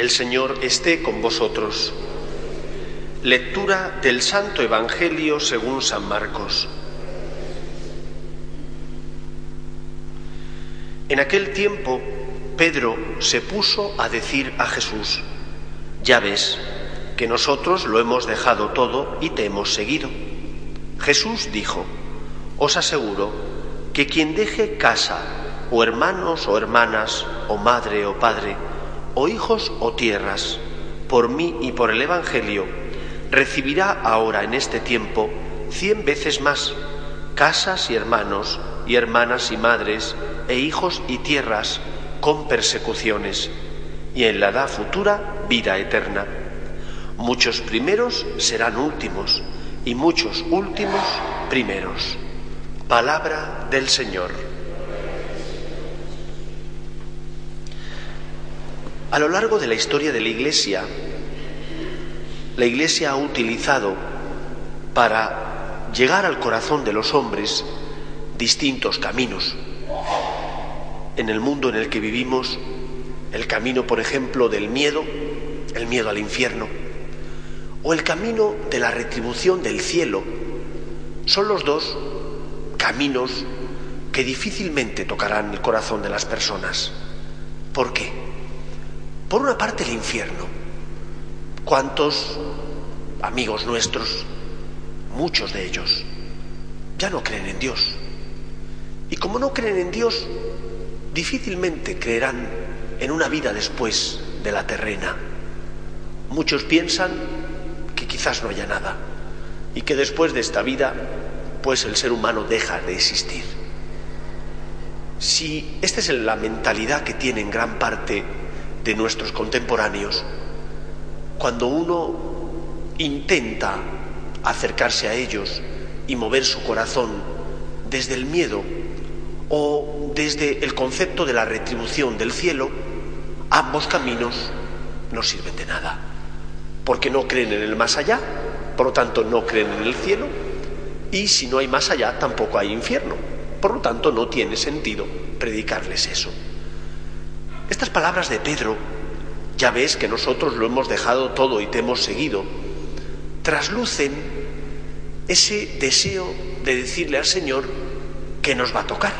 El Señor esté con vosotros. Lectura del Santo Evangelio según San Marcos. En aquel tiempo, Pedro se puso a decir a Jesús, ya ves que nosotros lo hemos dejado todo y te hemos seguido. Jesús dijo, os aseguro que quien deje casa, o hermanos o hermanas, o madre o padre, o hijos o tierras, por mí y por el Evangelio, recibirá ahora en este tiempo cien veces más casas y hermanos y hermanas y madres e hijos y tierras con persecuciones, y en la edad futura vida eterna. Muchos primeros serán últimos, y muchos últimos primeros. Palabra del Señor. A lo largo de la historia de la Iglesia, la Iglesia ha utilizado para llegar al corazón de los hombres distintos caminos. En el mundo en el que vivimos, el camino, por ejemplo, del miedo, el miedo al infierno, o el camino de la retribución del cielo, son los dos caminos que difícilmente tocarán el corazón de las personas. ¿Por qué? Por una parte el infierno. ¿Cuántos amigos nuestros, muchos de ellos, ya no creen en Dios? Y como no creen en Dios, difícilmente creerán en una vida después de la terrena. Muchos piensan que quizás no haya nada y que después de esta vida pues el ser humano deja de existir. Si esta es la mentalidad que tienen gran parte de nuestros contemporáneos, cuando uno intenta acercarse a ellos y mover su corazón desde el miedo o desde el concepto de la retribución del cielo, ambos caminos no sirven de nada, porque no creen en el más allá, por lo tanto no creen en el cielo, y si no hay más allá, tampoco hay infierno. Por lo tanto, no tiene sentido predicarles eso. Estas palabras de Pedro, ya ves que nosotros lo hemos dejado todo y te hemos seguido, traslucen ese deseo de decirle al Señor que nos va a tocar.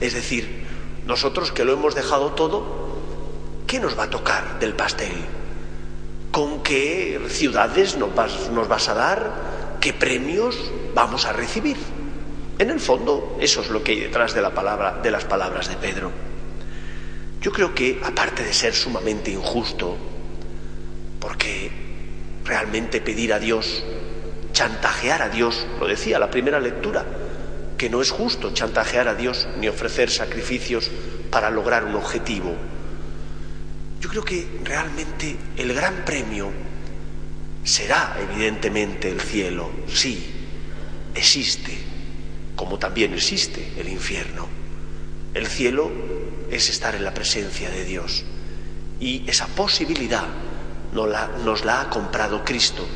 Es decir, nosotros que lo hemos dejado todo, ¿qué nos va a tocar del pastel? ¿Con qué ciudades nos vas, a dar? qué premios vamos a recibir. En el fondo, eso es lo que hay detrás de la palabra, de las palabras de Pedro. Yo creo que, aparte de ser sumamente injusto, porque realmente pedir a Dios, chantajear a Dios, lo decía la primera lectura, que no es justo chantajear a Dios ni ofrecer sacrificios para lograr un objetivo. Yo creo que realmente el gran premio será evidentemente el cielo, sí, existe, como también existe el infierno. El cielo es estar en la presencia de Dios y esa posibilidad nos la, ha comprado Cristo,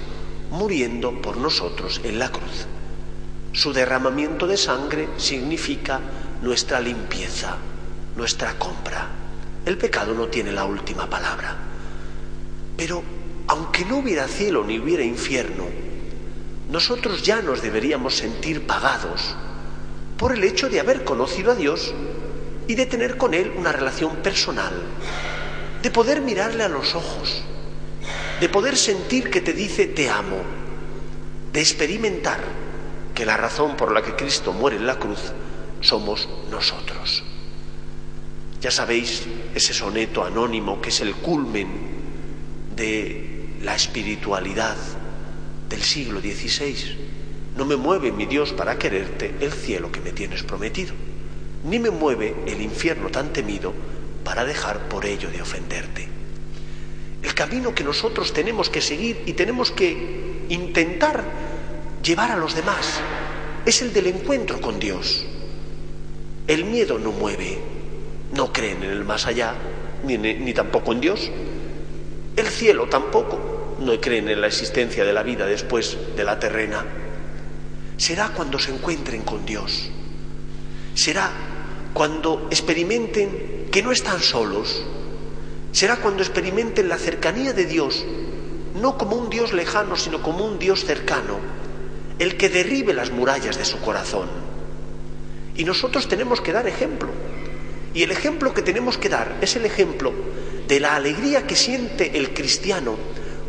muriendo por nosotros en la cruz. Su derramamiento de sangre significa nuestra limpieza, nuestra compra. El pecado no tiene la última palabra. Pero aunque no hubiera cielo ni hubiera infierno, nosotros ya nos deberíamos sentir pagados por el hecho de haber conocido a Dios y de tener con Él una relación personal, de poder mirarle a los ojos, de poder sentir que te dice te amo, de experimentar que la razón por la que Cristo muere en la cruz somos nosotros. Ya sabéis ese soneto anónimo que es el culmen de la espiritualidad del siglo XVI. No me mueve mi Dios para quererte el cielo que me tienes prometido, ni me mueve el infierno tan temido para dejar por ello de ofenderte. El camino que nosotros tenemos que seguir y tenemos que intentar llevar a los demás es el del encuentro con Dios. El miedo no mueve, no creen en el más allá, ni, ni tampoco en Dios, el cielo tampoco. No creen en la existencia de la vida después de la terrena. Será cuando se encuentren con Dios. Será cuando experimenten que no están solos, Será cuando experimenten la cercanía de Dios, no como un Dios lejano, sino como un Dios cercano, el que derribe las murallas de su corazón. Y nosotros tenemos que dar ejemplo. Y el ejemplo que tenemos que dar es el ejemplo de la alegría que siente el cristiano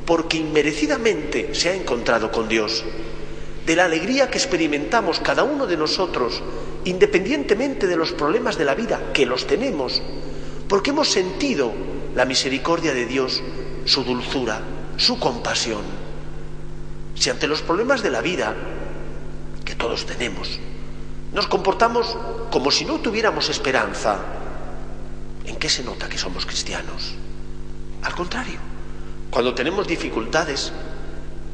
porque inmerecidamente se ha encontrado con Dios, de la alegría que experimentamos cada uno de nosotros, independientemente de los problemas de la vida, que los tenemos, porque hemos sentido la misericordia de Dios, su dulzura, su compasión. Si ante los problemas de la vida, que todos tenemos, nos comportamos como si no tuviéramos esperanza, ¿en qué se nota que somos cristianos? Al contrario, cuando tenemos dificultades,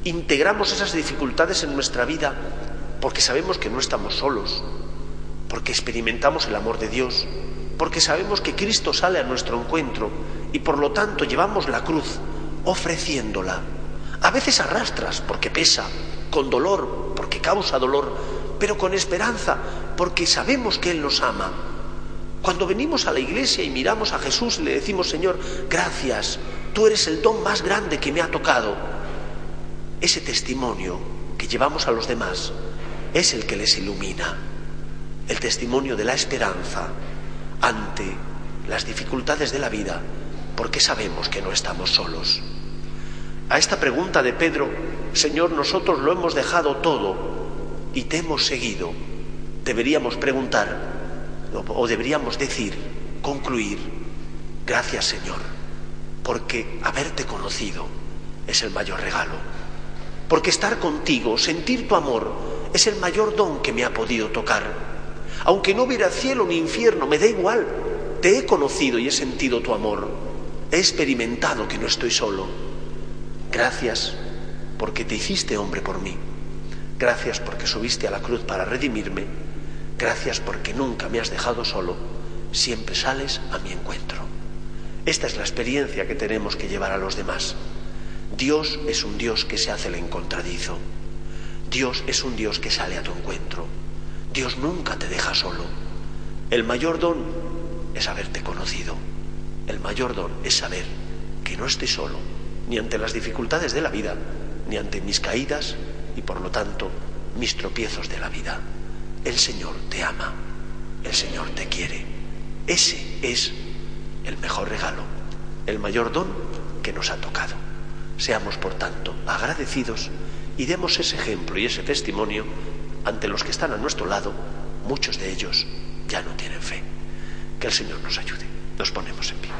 integramos esas dificultades en nuestra vida porque sabemos que no estamos solos, porque experimentamos el amor de Dios, porque sabemos que Cristo sale a nuestro encuentro y por lo tanto llevamos la cruz ofreciéndola. A veces arrastras porque pesa, con dolor porque causa dolor, pero con esperanza porque sabemos que Él nos ama. Cuando venimos a la iglesia y miramos a Jesús le decimos, Señor, gracias, tú eres el don más grande que me ha tocado, ese testimonio que llevamos a los demás es el que les ilumina, el testimonio de la esperanza ante las dificultades de la vida, porque sabemos que no estamos solos. A esta pregunta de Pedro, Señor, nosotros lo hemos dejado todo y te hemos seguido, deberíamos preguntar o deberíamos decir, concluir, gracias Señor, porque haberte conocido es el mayor regalo, porque estar contigo, sentir tu amor, es el mayor don que me ha podido tocar. Aunque no hubiera cielo ni infierno, me da igual, te he conocido y he sentido tu amor, he experimentado que no estoy solo. Gracias porque te hiciste hombre por mí. Gracias porque subiste a la cruz para redimirme. Gracias porque nunca me has dejado solo. Siempre sales a mi encuentro. Esta es la experiencia que tenemos que llevar a los demás. Dios es un Dios que se hace el encontradizo. Dios es un Dios que sale a tu encuentro. Dios nunca te deja solo. El mayor don es haberte conocido. El mayor don es saber que no estoy solo, ni ante las dificultades de la vida, ni ante mis caídas y por lo tanto mis tropiezos de la vida. El Señor te ama, el Señor te quiere. Ese es el mejor regalo, el mayor don que nos ha tocado. Seamos, por tanto, agradecidos y demos ese ejemplo y ese testimonio ante los que están a nuestro lado, muchos de ellos ya no tienen fe. Que el Señor nos ayude. Nos ponemos en pie.